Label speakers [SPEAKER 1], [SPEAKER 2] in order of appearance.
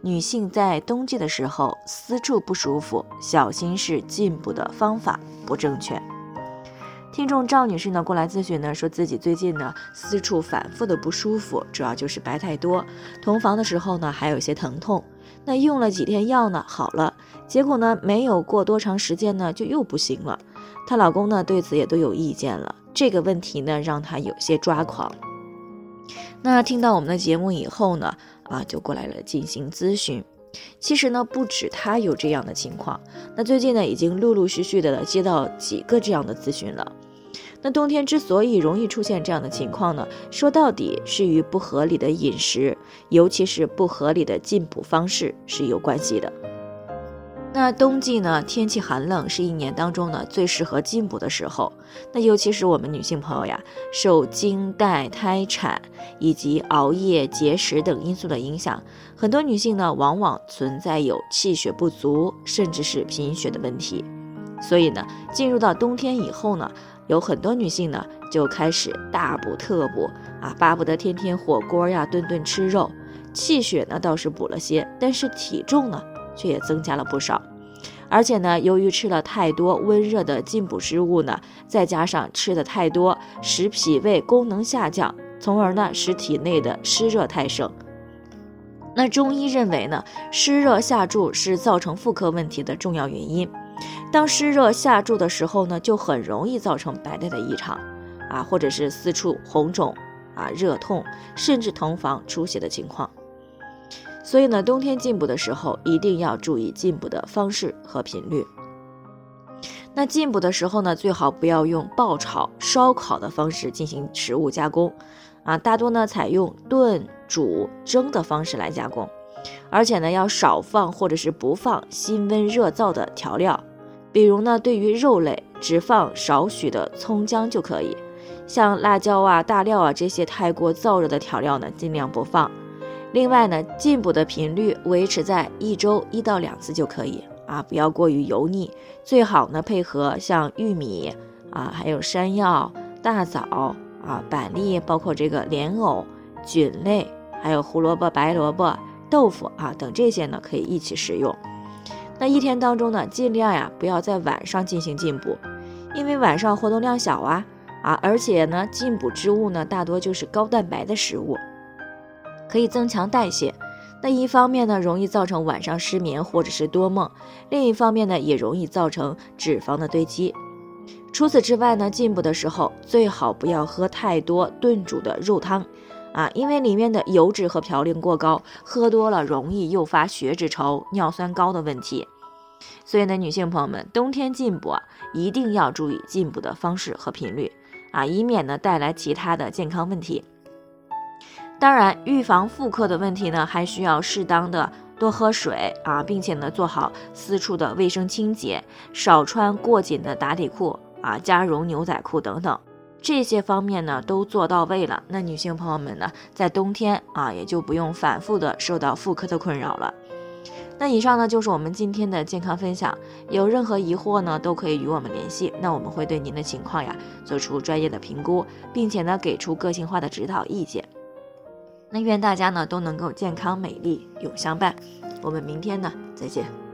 [SPEAKER 1] 女性在冬季的时候私处不舒服，小心是进补的方法不正确。听众赵女士呢过来咨询呢，说自己最近呢私处反复的不舒服，主要就是白太多，同房的时候呢还有一些疼痛。那用了几天药呢好了，结果呢没有过多长时间呢就又不行了。她老公呢对此也都有意见了，这个问题呢让她有些抓狂。那听到我们的节目以后呢，啊，就过来了进行咨询。其实呢，不止他有这样的情况，那最近呢，已经陆陆续续的接到几个这样的咨询了。那冬天之所以容易出现这样的情况呢，说到底是与不合理的饮食，尤其是不合理的进补方式是有关系的。那冬季呢，天气寒冷，是一年当中呢最适合进补的时候。那尤其是我们女性朋友呀，受经带、胎产以及熬夜、节食等因素的影响，很多女性呢往往存在有气血不足，甚至是贫血的问题。所以呢，进入到冬天以后呢，有很多女性呢就开始大补特补啊，巴不得天天火锅呀，顿顿吃肉。气血呢倒是补了些，但是体重呢？却也增加了不少，而且呢，由于吃了太多温热的进补食物呢，再加上吃的太多，使脾胃功能下降，从而呢，使体内的湿热太盛。那中医认为呢，湿热下注是造成妇科问题的重要原因。当湿热下注的时候呢，就很容易造成白带的异常，啊，或者是四处红肿，啊，热痛，甚至同房出血的情况。所以呢，冬天进补的时候一定要注意进补的方式和频率。那进补的时候呢，最好不要用爆炒、烧烤的方式进行食物加工，啊，大多呢采用炖、煮、蒸的方式来加工，而且呢要少放或者是不放辛温热燥的调料，比如呢对于肉类只放少许的葱姜就可以，像辣椒啊、大料啊这些太过燥热的调料呢，尽量不放。另外呢，进补的频率维持在一周一到两次就可以啊，不要过于油腻。最好呢，配合像玉米啊，还有山药、大枣啊、板栗，包括这个莲藕、菌类，还有胡萝卜、白萝卜、豆腐啊等这些呢，可以一起食用。那一天当中呢，尽量呀不要在晚上进行进补，因为晚上活动量小啊啊，而且呢，进补之物呢大多就是高蛋白的食物。可以增强代谢，那一方面呢，容易造成晚上失眠或者是多梦；另一方面呢，也容易造成脂肪的堆积。除此之外呢，进补的时候最好不要喝太多炖煮的肉汤，啊，因为里面的油脂和嘌呤过高，喝多了容易诱发血脂稠、尿酸高的问题。所以呢，女性朋友们，冬天进补啊，一定要注意进补的方式和频率，啊，以免呢带来其他的健康问题。当然，预防妇科的问题呢，还需要适当的多喝水啊，并且呢做好私处的卫生清洁，少穿过紧的打底裤啊、加绒牛仔裤等等，这些方面呢都做到位了，那女性朋友们呢，在冬天啊也就不用反复的受到妇科的困扰了。那以上呢就是我们今天的健康分享，有任何疑惑呢都可以与我们联系，那我们会对您的情况呀做出专业的评估，并且呢给出个性化的指导意见。那愿大家呢都能够健康美丽永相伴，我们明天呢再见。